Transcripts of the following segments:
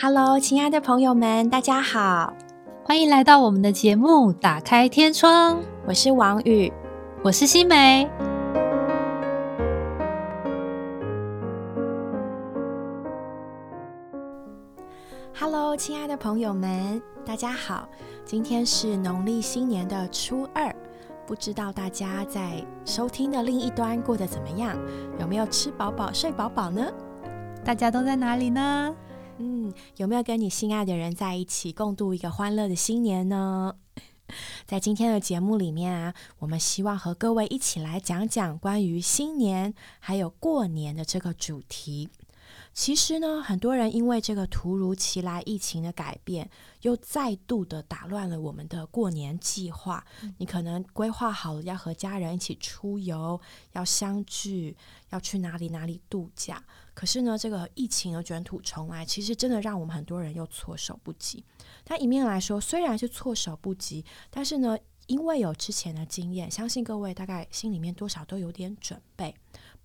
Hello，亲爱的朋友们，大家好，欢迎来到我们的节目《打开天窗》。我是王宇，我是新梅。Hello，亲爱的朋友们，大家好，今天是农历新年的初二。不知道大家在收听的另一端过得怎么样？有没有吃饱饱、睡饱饱呢？大家都在哪里呢？嗯，有没有跟你心爱的人在一起共度一个欢乐的新年呢？在今天的节目里面啊，我们希望和各位一起来讲讲关于新年还有过年的这个主题。其实呢，很多人因为这个突如其来疫情的改变，又再度的打乱了我们的过年计划。你可能规划好了要和家人一起出游，要相聚，要去哪里哪里度假。可是呢，这个疫情的卷土重来，其实真的让我们很多人又措手不及。但一面来说，虽然是措手不及，但是呢，因为有之前的经验，相信各位大概心里面多少都有点准备。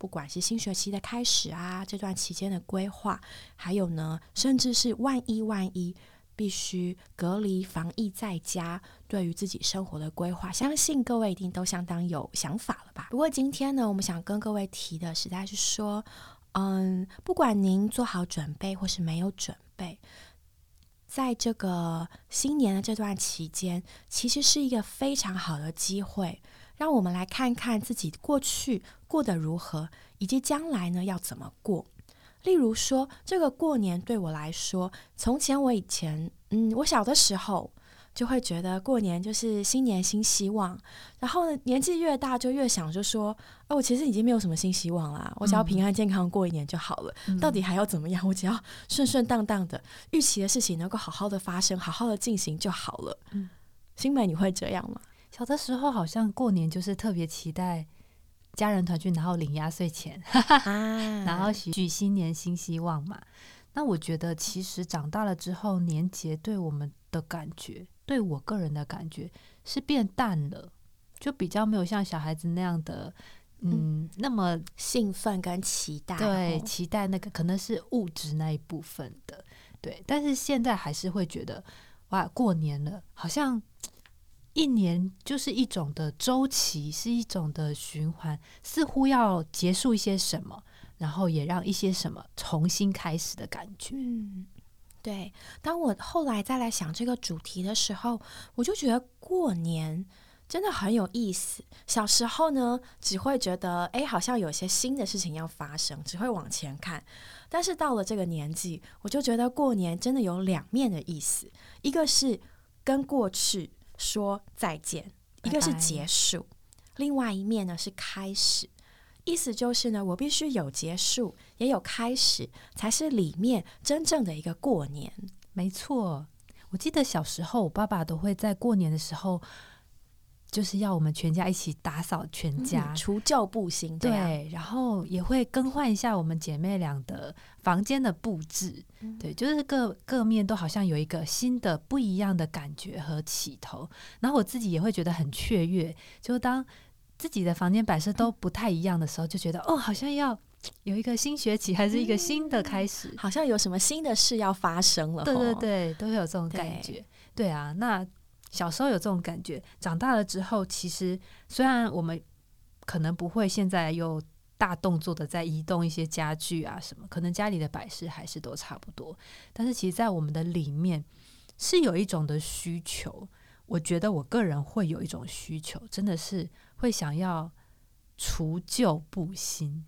不管是新学期的开始啊，这段期间的规划，还有呢，甚至是万一万一必须隔离防疫在家，对于自己生活的规划，相信各位一定都相当有想法了吧？不过今天呢，我们想跟各位提的，实在是说，嗯，不管您做好准备或是没有准备，在这个新年的这段期间，其实是一个非常好的机会。让我们来看看自己过去过得如何，以及将来呢要怎么过。例如说，这个过年对我来说，从前我以前，嗯，我小的时候就会觉得过年就是新年新希望。然后呢，年纪越大就越想，就说，哦，我其实已经没有什么新希望啦，我只要平安健康过一年就好了。到底还要怎么样？我只要顺顺当当的，预期的事情能够好好的发生，好好的进行就好了。嗯，新美，你会这样吗？小的时候好像过年就是特别期待家人团聚，然后领压岁钱，然后许新年新希望嘛。那我觉得其实长大了之后，年节对我们的感觉，对我个人的感觉是变淡了，就比较没有像小孩子那样的，嗯，那么兴奋跟期待。对，期待那个可能是物质那一部分的，对。但是现在还是会觉得，哇，过年了，好像。一年就是一种的周期，是一种的循环，似乎要结束一些什么，然后也让一些什么重新开始的感觉。嗯，对。当我后来再来想这个主题的时候，我就觉得过年真的很有意思。小时候呢，只会觉得哎，好像有些新的事情要发生，只会往前看。但是到了这个年纪，我就觉得过年真的有两面的意思，一个是跟过去。说再见，一个是结束，另外一面呢是开始。意思就是呢，我必须有结束，也有开始，才是里面真正的一个过年。没错，我记得小时候，我爸爸都会在过年的时候。就是要我们全家一起打扫全家，除旧布新，对，然后也会更换一下我们姐妹俩的房间的布置，对，就是各各面都好像有一个新的不一样的感觉和起头。然后我自己也会觉得很雀跃，就当自己的房间摆设都不太一样的时候，就觉得哦，好像要有一个新学期，还是一个新的开始，好像有什么新的事要发生了。对对对，都会有这种感觉。对啊，那。小时候有这种感觉，长大了之后，其实虽然我们可能不会现在又大动作的在移动一些家具啊什么，可能家里的摆饰还是都差不多，但是其实，在我们的里面是有一种的需求。我觉得我个人会有一种需求，真的是会想要除旧布新。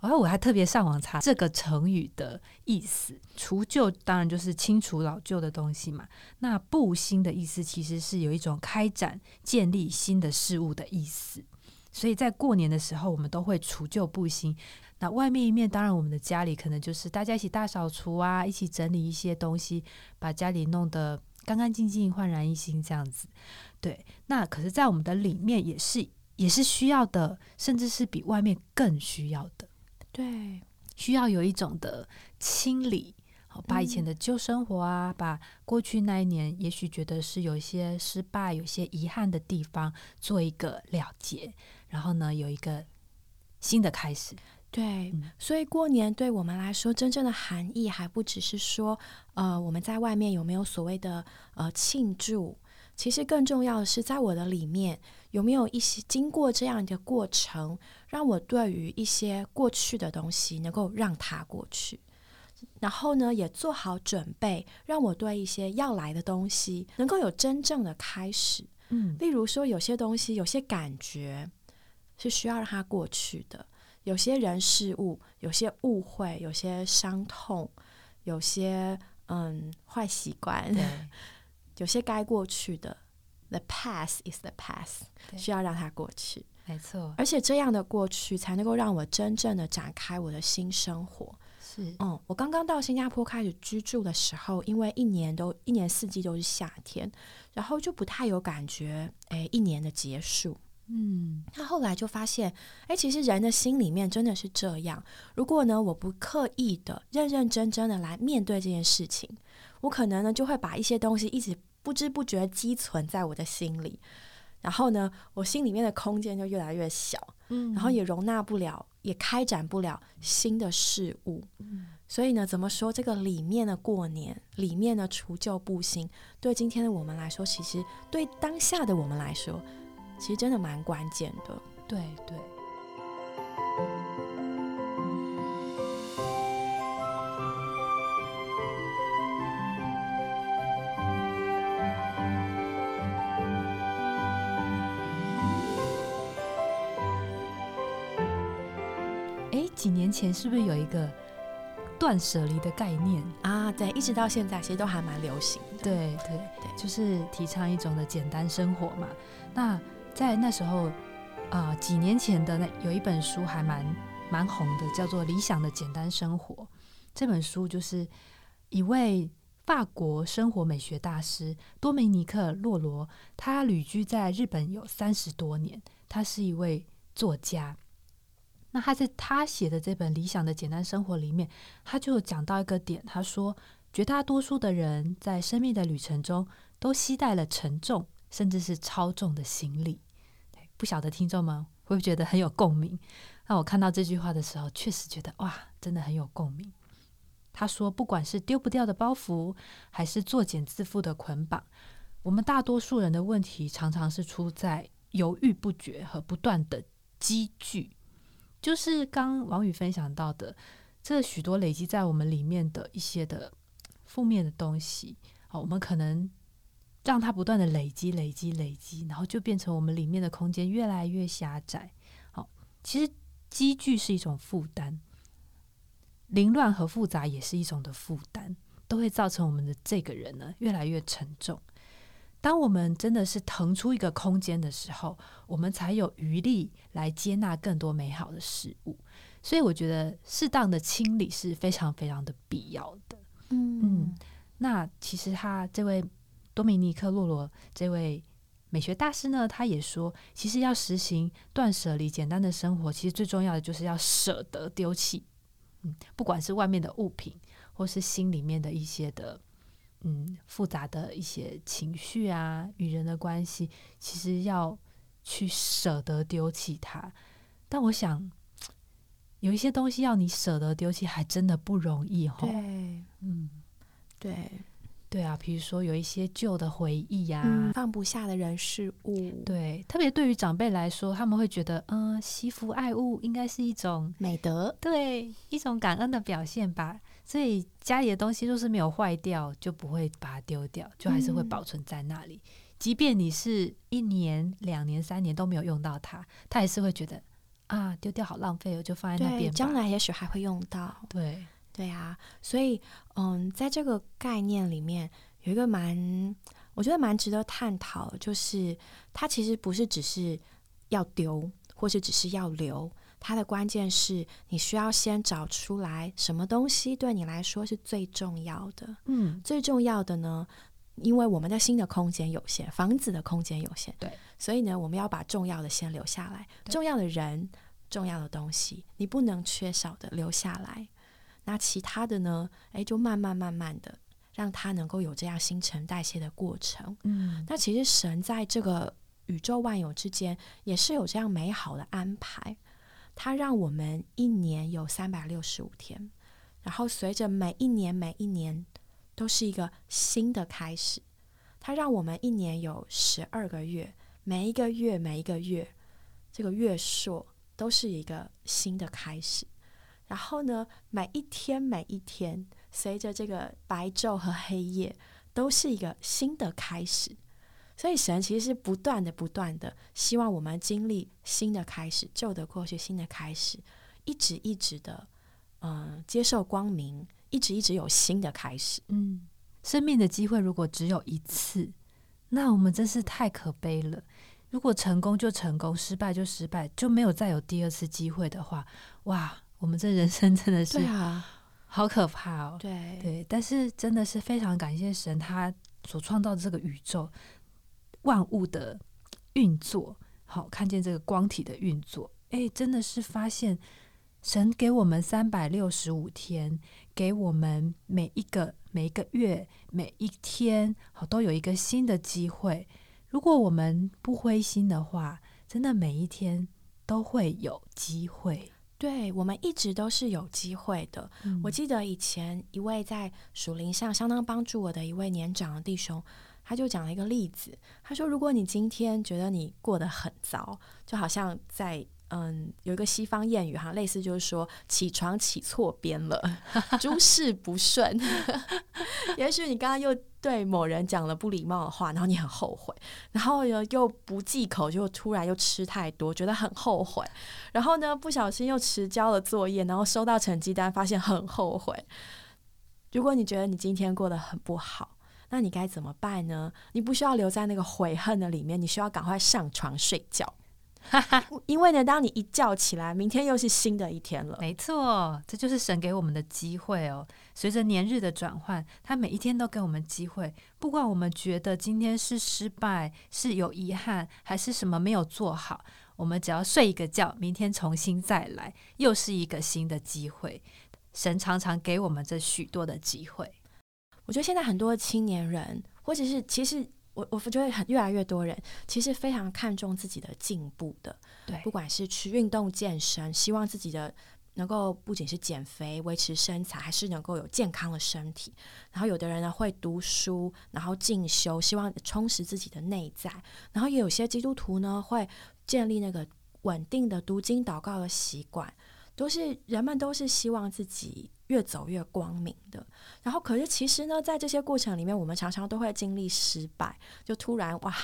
然后我还特别上网查这个成语的意思，除旧当然就是清除老旧的东西嘛。那布新的意思其实是有一种开展、建立新的事物的意思。所以在过年的时候，我们都会除旧布新。那外面一面，当然我们的家里可能就是大家一起大扫除啊，一起整理一些东西，把家里弄得干干净净、焕然一新这样子。对，那可是，在我们的里面也是也是需要的，甚至是比外面更需要的。对，需要有一种的清理，好把以前的旧生活啊，把过去那一年也许觉得是有一些失败、有些遗憾的地方做一个了结，然后呢，有一个新的开始。对，嗯。所以过年对我们来说，真正的含义还不只是说，呃，我们在外面有没有所谓的呃庆祝，其实更重要的是，在我的里面有没有一些经过这样的过程，让我对于一些过去的东西能够让它过去。然后呢，也做好准备，让我对一些要来的东西能够有真正的开始。嗯例如说，有些东西、有些感觉是需要让它过去的，有些人事物、有些误会、有些伤痛、有些嗯坏习惯，对有些该过去的，the past is the past，需要让它过去，没错，而且这样的过去才能够让我真正的展开我的新生活。是嗯，我刚刚到新加坡开始居住的时候，因为一年都一年四季都是夏天，然后就不太有感觉，诶，一年的结束。嗯那后来就发现，诶，其实人的心里面真的是这样。如果呢，我不刻意的、认认真真的来面对这件事情，我可能呢就会把一些东西一直不知不觉积存在我的心里，然后呢，我心里面的空间就越来越小，嗯然后也容纳不了，也开展不了新的事物。所以呢，怎么说这个里面的过年，里面的除旧布新，对今天的我们来说，其实对当下的我们来说，其实真的蛮关键的。对对。年前是不是有一个断舍离的概念？啊，对，一直到现在其实都还蛮流行的。对对对，就是提倡一种的简单生活嘛。那在那时候，啊、几年前的那有一本书还蛮蛮红的，叫做《理想的简单生活》。这本书就是一位法国生活美学大师多梅尼克·洛罗，他旅居在日本有三十多年，他是一位作家。那他在他写的这本《理想的简单生活》里面，他就讲到一个点，他说，绝大多数的人在生命的旅程中都携带了沉重甚至是超重的行李。不晓得听众们会不会觉得很有共鸣？那我看到这句话的时候，确实觉得哇，真的很有共鸣。他说，不管是丢不掉的包袱，还是作茧自缚的捆绑，我们大多数人的问题常常是出在犹豫不决和不断的积聚。就是刚王宇分享到的，这许多累积在我们里面的一些的负面的东西，好，我们可能让它不断的累积、累积、累积，然后就变成我们里面的空间越来越狭窄。好，其实积聚是一种负担，凌乱和复杂也是一种的负担，都会造成我们的这个人呢越来越沉重。当我们真的是腾出一个空间的时候，我们才有余力来接纳更多美好的事物。所以，我觉得适当的清理是非常非常的必要的。嗯那其实他这位多米尼克·洛罗这位美学大师呢，他也说，其实要实行断舍离、简单的生活，其实最重要的就是要舍得丢弃。嗯，不管是外面的物品，或是心里面的一些的嗯复杂的一些情绪啊，与人的关系，其实要去舍得丢弃它。但我想，有一些东西要你舍得丢弃，还真的不容易哈。对嗯，对，对啊，比如说有一些旧的回忆呀、嗯，放不下的人事物，，对，特别对于长辈来说，他们会觉得，嗯、惜福爱物应该是一种美德，对一种感恩的表现吧。所以家里的东西若是没有坏掉，就不会把它丢掉，就还是会嗯保存在那里。即便你是一年、两年、三年都没有用到它，它还是会觉得啊，丢掉好浪费哦，就放在那，边。将来也许还会用到。对，对啊，所以嗯，在这个概念里面有一个蛮，我觉得蛮值得探讨，就是它其实不是只是要丢，或是只是要留，它的关键是你需要先找出来什么东西对你来说是最重要的。嗯，最重要的呢，因为我们的新的空间有限，房子的空间有限，对，所以呢，我们要把重要的先留下来，重要的人、重要的东西，你不能缺少的留下来。那其他的呢，诶，就慢慢慢慢的让它能够有这样新陈代谢的过程。嗯，那其实神在这个宇宙万有之间也是有这样美好的安排。它让我们一年有三百六十五天，然后随着每一年每一年都是一个新的开始。它让我们一年有十二个月，每一个月每一个月，这个月数都是一个新的开始。然后呢，每一天每一天，随着这个白昼和黑夜，都是一个新的开始。所以神其实是不断的、不断的，希望我们经历新的开始，旧的过去，新的开始，一直一直的，嗯，接受光明，一直一直有新的开始，嗯。生命的机会如果只有一次，那我们真是太可悲了。如果成功就成功，失败就失败，就没有再有第二次机会的话，哇，我们这人生真的是啊，好可怕哦。对对，但是真的是非常感谢神，他所创造这个宇宙万物的运作，好看见这个光体的运作，哎，真的是发现神给我们三百六十五天，给我们每一个。每一个月、每一天，好都有一个新的机会。如果我们不灰心的话，真的每一天都会有机会。对我们一直都是有机会的。我记得以前一位在属灵上相当帮助我的一位年长的弟兄，他就讲了一个例子。他说：“如果你今天觉得你过得很糟，就好像在……”嗯，有一个西方谚语哈，类似就是说起床起错边了，诸事不顺。也许你刚刚又对某人讲了不礼貌的话，然后你很后悔，然后又又不忌口，就突然又吃太多，觉得很后悔。然后呢，不小心又迟交了作业，然后收到成绩单，发现很后悔。如果你觉得你今天过得很不好，那你该怎么办呢？你不需要留在那个悔恨的里面，你需要赶快上床睡觉。因为呢，当你一觉起来，明天又是新的一天了。没错，这就是神给我们的机会哦。随着年日的转换，他每一天都给我们机会。不管我们觉得今天是失败、是有遗憾，还是什么没有做好，我们只要睡一个觉，明天重新再来，又是一个新的机会。神常常给我们这许多的机会。我觉得现在很多青年人，或者是其实。我我觉得很越来越多人其实非常看重自己的进步的，对，不管是去运动健身，希望自己的能够不仅是减肥维持身材，还是能够有健康的身体。然后有的人呢会读书，然后进修，希望充实自己的内在。然后也有些基督徒呢会建立那个稳定的读经祷告的习惯，都是人们都是希望自己。越走越光明的，然后可是其实呢，在这些过程里面，我们常常都会经历失败，就突然哇。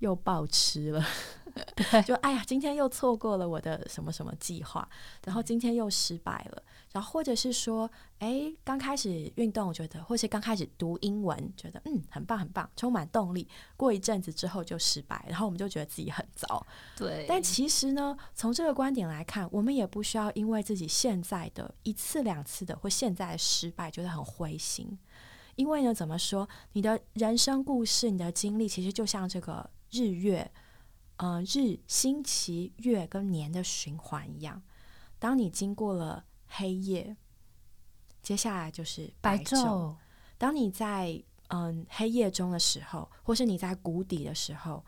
又暴吃了，就哎呀，今天又错过了我的什么什么计划，然后今天又失败了，然后或者是说，哎，刚开始运动觉得，或是刚开始读英文觉得，嗯，很棒很棒，充满动力，过一阵子之后就失败，然后我们就觉得自己很糟。对，但其实呢，从这个观点来看，我们也不需要因为自己现在的一次两次的或现在的失败觉得很灰心，因为呢，怎么说，你的人生故事，你的经历，其实就像这个。日月，呃，日、星期、月跟年的循环一样。当你经过了黑夜，接下来就是白昼。当你在嗯黑夜中的时候，或是你在谷底的时候，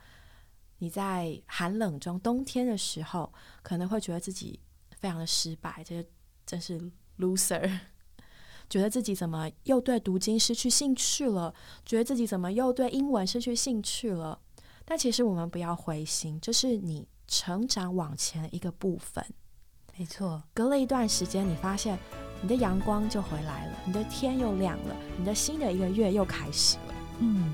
你在寒冷中，冬天的时候，可能会觉得自己非常的失败，这真是 loser，觉得自己怎么又对读经失去兴趣了？觉得自己怎么又对英文失去兴趣了？但其实我们不要灰心，这是你成长往前的一个部分。没错，隔了一段时间，你发现你的阳光就回来了，你的天又亮了，你的新的一个月又开始了。嗯，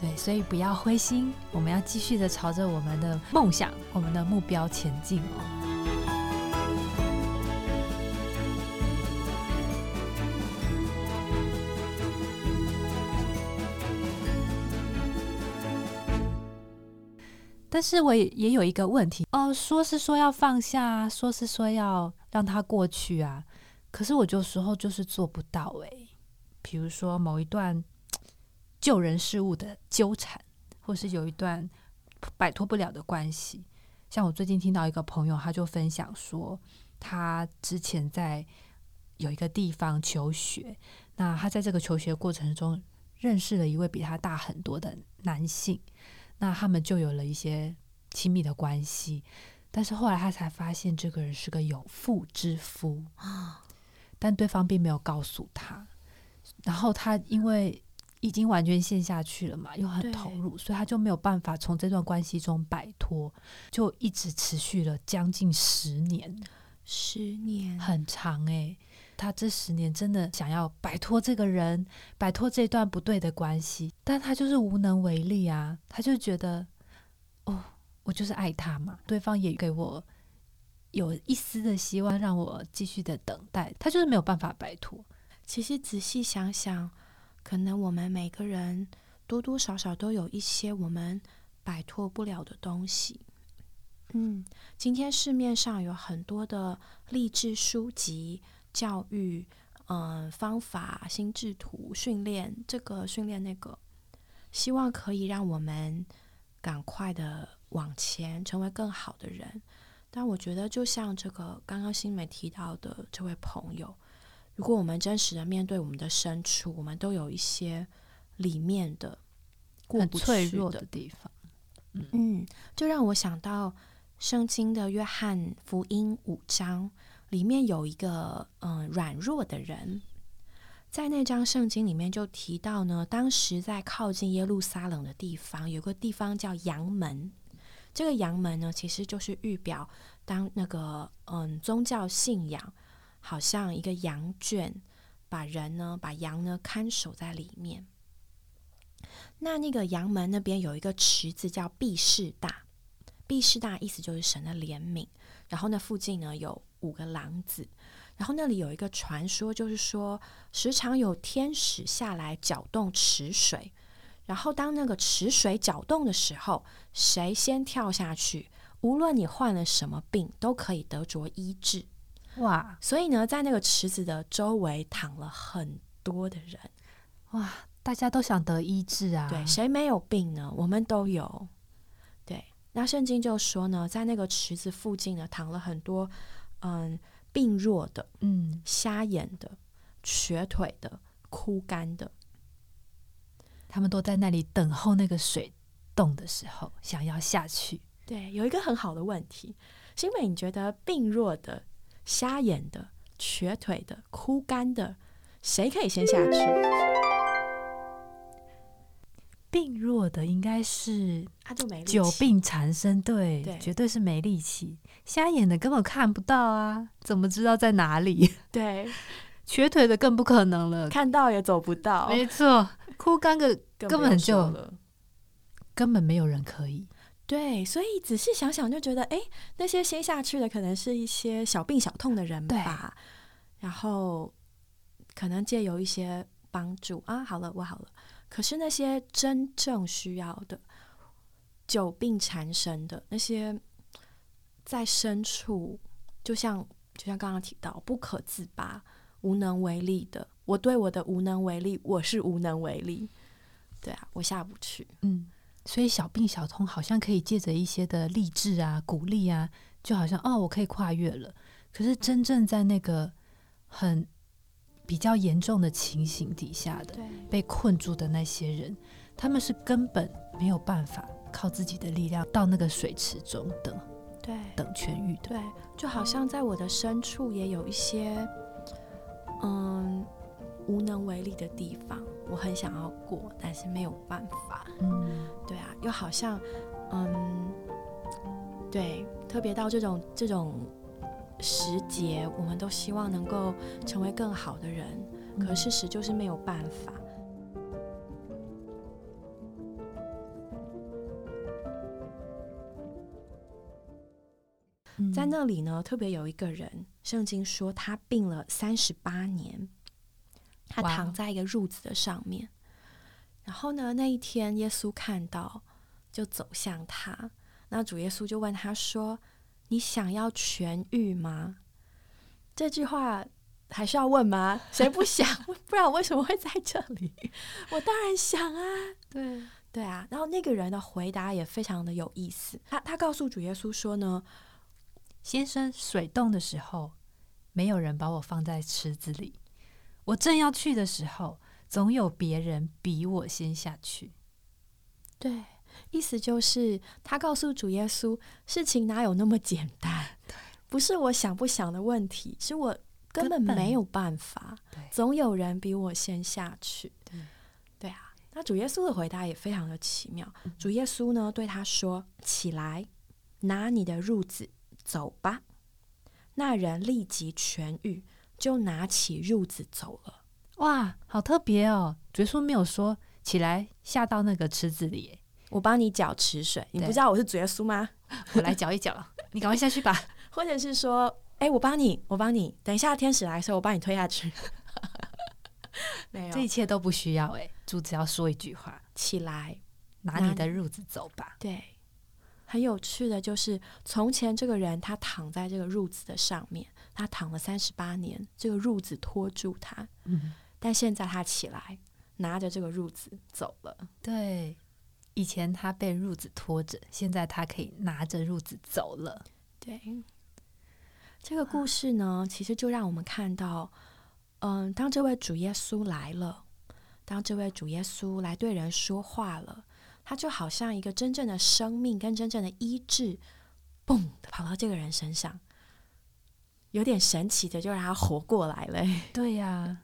对，所以不要灰心，我们要继续的朝着我们的梦想、我们的目标前进哦。但是我也也有一个问题哦，说是说要放下，说是说要让它过去啊，可是我有时候就是做不到诶。比如说某一段旧人事物的纠缠，或是有一段摆脱不了的关系，像我最近听到一个朋友，他就分享说，他之前在有一个地方求学，那他在这个求学过程中认识了一位比他大很多的男性。那他们就有了一些亲密的关系，但是后来他才发现这个人是个有妇之夫。但对方并没有告诉他。然后他因为已经完全陷下去了嘛，又很投入，所以他就没有办法从这段关系中摆脱，就一直持续了将近十年。十年。很长诶，他这十年真的想要摆脱这个人，摆脱这段不对的关系，但他就是无能为力啊。他就觉得，哦，我就是爱他嘛，对方也给我有一丝的希望，让我继续的等待，他就是没有办法摆脱。其实仔细想想，可能我们每个人多多少少都有一些我们摆脱不了的东西。嗯，今天市面上有很多的励志书籍、教育，嗯，方法、心智图、训练这个训练那个，希望可以让我们赶快的往前，成为更好的人。但我觉得，就像这个刚刚新美提到的这位朋友，如果我们真实的面对我们的深处，我们都有一些里面的过不脆弱的地方，嗯，就让我想到。圣经的约翰福音五章里面有一个嗯软弱的人，在那张圣经里面就提到呢，当时在靠近耶路撒冷的地方有个地方叫羊门，这个羊门呢其实就是预表当那个嗯宗教信仰好像一个羊圈，把人呢把羊呢看守在里面。那那个羊门那边有一个池子叫毕士大。毕士大意思就是神的怜悯，然后那附近呢有五个廊子，然后那里有一个传说，就是说时常有天使下来搅动池水，然后当那个池水搅动的时候，谁先跳下去，无论你患了什么病，都可以得着医治。哇！所以呢，在那个池子的周围躺了很多的人，哇！大家都想得医治啊！对，谁没有病呢？我们都有。对那圣经就说呢，在那个池子附近呢，躺了很多嗯病弱的、嗯瞎眼的、瘸腿的、枯干的，他们都在那里等候那个水动的时候，想要下去。对，有一个很好的问题，新美，你觉得病弱的、瞎眼的、瘸腿的、枯干的，谁可以先下去？病弱的应该是他就没久病缠身，对，绝对是没力气。瞎眼的根本看不到啊，怎么知道在哪里？对，瘸腿的更不可能了，看到也走不到。没错，枯干的 根本就根本没有人可以。对，所以仔细想想就觉得，哎，那些先下去的可能是一些小病小痛的人吧，然后可能借由一些帮助啊，好了，我好了。可是那些真正需要的、久病缠身的那些，在深处，就像就像刚刚提到不可自拔、无能为力的，我对我的无能为力，我是无能为力。对啊，我下不去。嗯，所以小病小痛好像可以借着一些的励志啊、鼓励啊，就好像哦，我可以跨越了。可是真正在那个很。比较严重的情形底下的被困住的那些人，他们是根本没有办法靠自己的力量到那个水池中等，对，等痊愈的。对，就好像在我的深处也有一些，嗯，无能为力的地方，我很想要过，但是没有办法。嗯，对啊，又好像，嗯，对，特别到这种这种。时节，我们都希望能够成为更好的人，可事实就是没有办法。在那里呢，特别有一个人，圣经说他病了三十八年，他躺在一个褥子的上面。然后呢，那一天耶稣看到，就走向他。那主耶稣就问他说。你想要痊愈吗？这句话还是要问吗？谁不想？不然为什么会在这里？我当然想啊！对对啊。然后那个人的回答也非常的有意思。他他告诉主耶稣说呢：“先生，水冻的时候，没有人把我放在池子里。我正要去的时候，总有别人比我先下去。”对，意思就是他告诉主耶稣，事情哪有那么简单？不是我想不想的问题，是我根本没有办法。总有人比我先下去。对啊，那主耶稣的回答也非常的奇妙。主耶稣呢对他说：“起来，拿你的褥子走吧。”那人立即痊愈，就拿起褥子走了。哇，好特别哦！主耶稣没有说起来下到那个池子里，我帮你搅池水。你不知道我是主耶稣吗？我来搅一搅，你赶快下去吧。或者是说，哎，我帮你，我帮你。等一下天使来的时候，我帮你推下去。没有，这一切都不需要。哎，主只要说一句话：“起来，拿你的褥子走吧。”对，很有趣的就是，从前这个人他躺在这个褥子的上面，他躺了三十八年，这个褥子拖住他。嗯，但现在他起来，拿着这个褥子走了。对，以前他被褥子拖着，现在他可以拿着褥子走了。对。这个故事呢，其实就让我们看到，嗯，当这位主耶稣来了，当这位主耶稣来对人说话了，他就好像一个真正的生命跟真正的医治，嘣的跑到这个人身上，有点神奇的，就让他活过来了。对呀，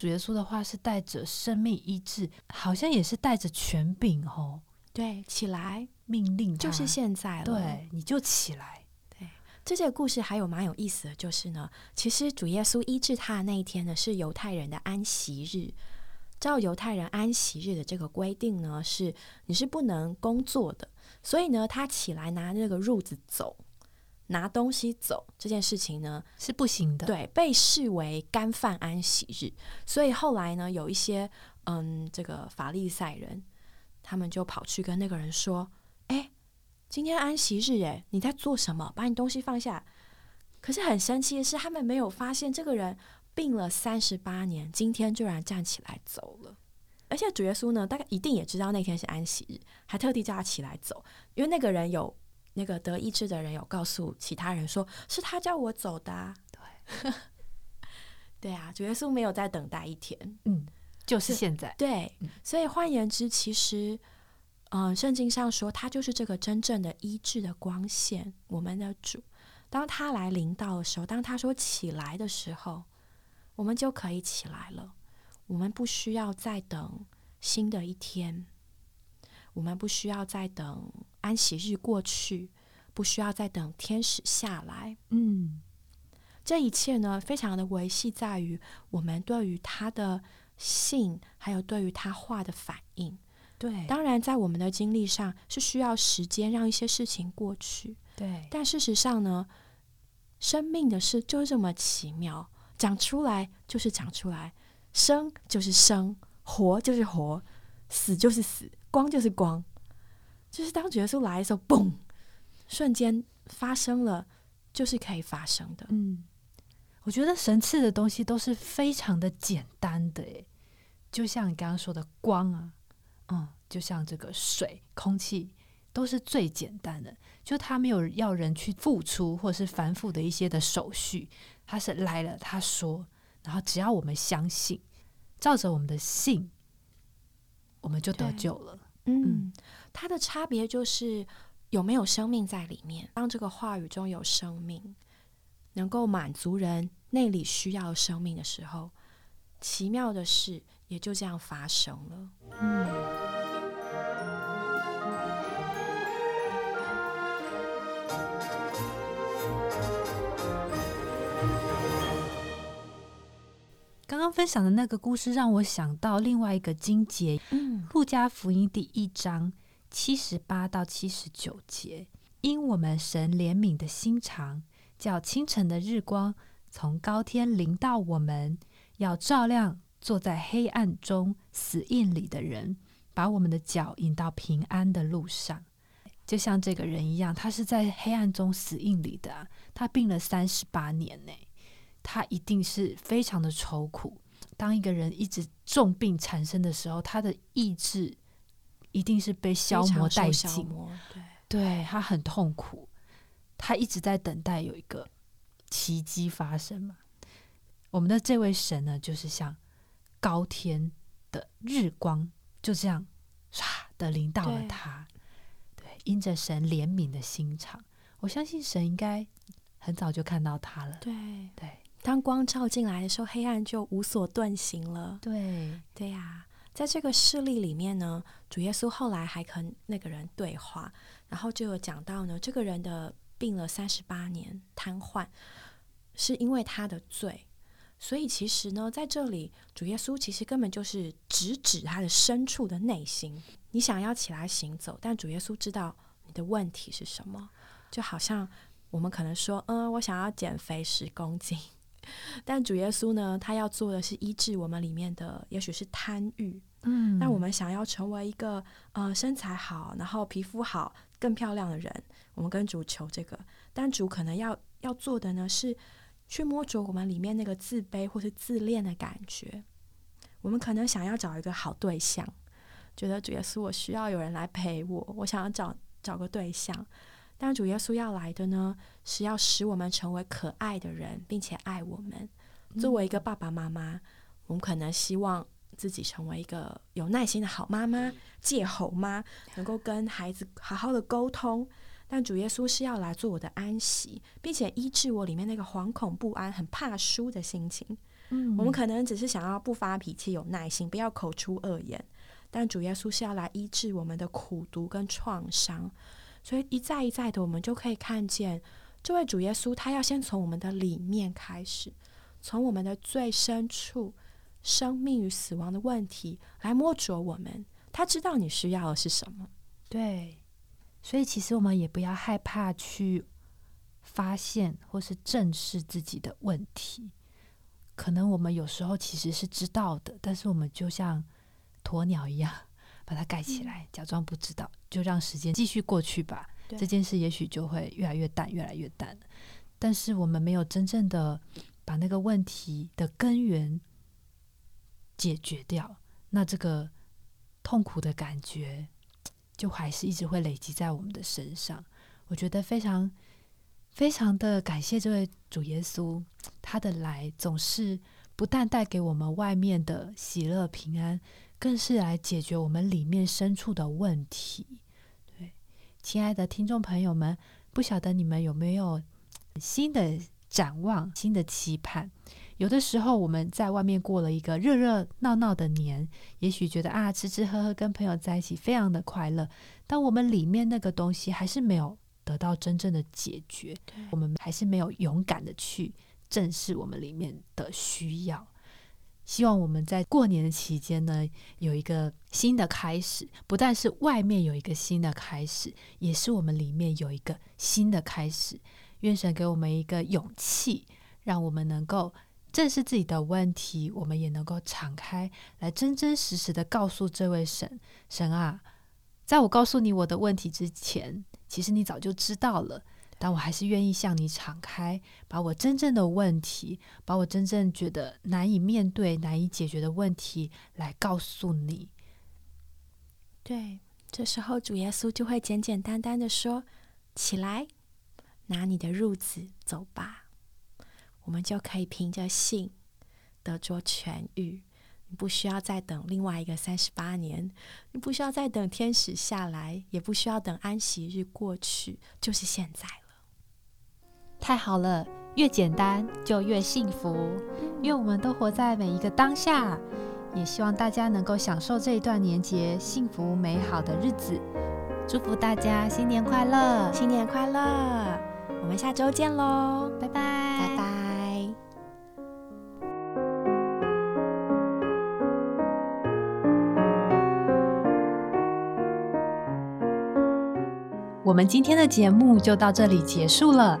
主耶稣的话是带着生命医治，好像也是带着权柄哦。对，起来，命令就是现在了，对，你就起来。对这个故事还有蛮有意思的就是呢，其实主耶稣医治他的那一天呢，是犹太人的安息日。照犹太人安息日的这个规定呢，是你是不能工作的，所以呢，他起来拿那个褥子走，拿东西走这件事情呢是不行的，对，被视为干犯安息日。所以后来呢，有一些嗯，这个法利赛人，他们就跑去跟那个人说，哎。今天安息日，哎，你在做什么？把你东西放下。可是很神奇的是，他们没有发现这个人病了三十八年，今天居然站起来走了。而且主耶稣呢，大概一定也知道那天是安息日，还特地叫他起来走，因为那个人有那个得医治的人有告诉其他人说，是他叫我走的。对，对啊，主耶稣没有再等待一天，嗯，就是现在。对，所以换言之，其实。嗯，圣经上说，他就是这个真正的医治的光线，我们的主。当他来临到的时候，当他说起来的时候，我们就可以起来了。我们不需要再等新的一天，我们不需要再等安息日过去，不需要再等天使下来。嗯，这一切呢，非常的维系在于我们对于他的信，还有对于他话的反应。对，当然，在我们的经历上是需要时间让一些事情过去。对，但事实上呢，生命的事就这么奇妙，长出来就是长出来，生就是生，活就是活，死就是死，光就是光，就是当耶稣来的时候，嘣，瞬间发生了，就是可以发生的。嗯，我觉得神赐的东西都是非常的简单的，诶，就像你刚刚说的光啊。嗯，就像这个水、空气都是最简单的，就他没有要人去付出或者是繁复的一些的手续，他是来了，他说，然后只要我们相信，照着我们的信，我们就得救了。嗯，它的差别就是有没有生命在里面。当这个话语中有生命，能够满足人内里需要生命的时候，奇妙的事也就这样发生了。嗯。刚刚分享的那个故事让我想到另外一个经节，《嗯，路加福音》第一章七十八到七十九节，因我们神怜悯的心肠，叫清晨的日光从高天临到我们，要照亮坐在黑暗中死印里的人，把我们的脚引到平安的路上。就像这个人一样，他是在黑暗中死印里的，他病了三十八年呢。他一定是非常的愁苦。当一个人一直重病产生的时候，他的意志一定是被消磨殆尽。对，对他很痛苦。他一直在等待有一个奇迹发生嘛。我们的这位神呢，就是像高天的日光，就这样唰的临到了他。对因着神怜悯的心肠，我相信神应该很早就看到他了。对对当光照进来的时候，黑暗就无所遁形了。对，对呀、在这个事例里面呢，主耶稣后来还跟那个人对话，然后就有讲到呢，这个人的病了三十八年，瘫痪，是因为他的罪。所以其实呢，在这里，主耶稣其实根本就是直指他的深处的内心。你想要起来行走，但主耶稣知道你的问题是什么，就好像我们可能说，嗯，我想要减肥十公斤，但主耶稣呢，他要做的是医治我们里面的，也许是贪欲。嗯那我们想要成为一个呃身材好，然后皮肤好、更漂亮的人，我们跟主求这个，但主可能要要做的呢是去摸着我们里面那个自卑或是自恋的感觉。我们可能想要找一个好对象，觉得主耶稣我需要有人来陪我，我想要找找个对象。但主耶稣要来的呢，是要使我们成为可爱的人，并且爱我们。作为一个爸爸妈妈，我们可能希望自己成为一个有耐心的好妈妈、戒吼妈，能够跟孩子好好的沟通。但主耶稣是要来做我的安息，并且医治我里面那个惶恐不安、很怕输的心情。嗯我们可能只是想要不发脾气、有耐心，不要口出恶言，但主耶稣是要来医治我们的苦毒跟创伤。所以一再一再的，我们就可以看见这位主耶稣，他要先从我们的里面开始，从我们的最深处，生命与死亡的问题来摸着我们。他知道你需要的是什么。对，所以其实我们也不要害怕去发现或是正视自己的问题。可能我们有时候其实是知道的，但是我们就像鸵鸟一样，把它盖起来，假装不知道，就让时间继续过去吧。这件事也许就会越来越淡，越来越淡。但是我们没有真正的把那个问题的根源解决掉，那这个痛苦的感觉就还是一直会累积在我们的身上。我觉得非常非常的感谢这位主耶稣，他的来总是不但带给我们外面的喜乐平安，更是来解决我们里面深处的问题。对，亲爱的听众朋友们，不晓得你们有没有新的展望、新的期盼？有的时候我们在外面过了一个热热闹闹的年，也许觉得啊，吃吃喝喝跟朋友在一起非常的快乐，但我们里面那个东西还是没有得到真正的解决，我们还是没有勇敢的去正视我们里面的需要。希望我们在过年的期间呢，有一个新的开始，不但是外面有一个新的开始，也是我们里面有一个新的开始。愿神给我们一个勇气，让我们能够正视自己的问题，我们也能够敞开来真真实实的告诉这位神：神啊，在我告诉你我的问题之前，其实你早就知道了。但我还是愿意向你敞开，把我真正的问题，把我真正觉得难以面对、难以解决的问题来告诉你。对，这时候主耶稣就会简简单单的说：“起来，拿你的褥子走吧。”我们就可以凭着信得着痊愈。你不需要再等另外一个三十八年，你不需要再等天使下来，也不需要等安息日过去，就是现在了。太好了，越简单就越幸福，因为我们都活在每一个当下。也希望大家能够享受这一段年节幸福美好的日子。祝福大家新年快乐，新年快乐！我们下周见喽，拜拜，拜拜。我们今天的节目就到这里结束了，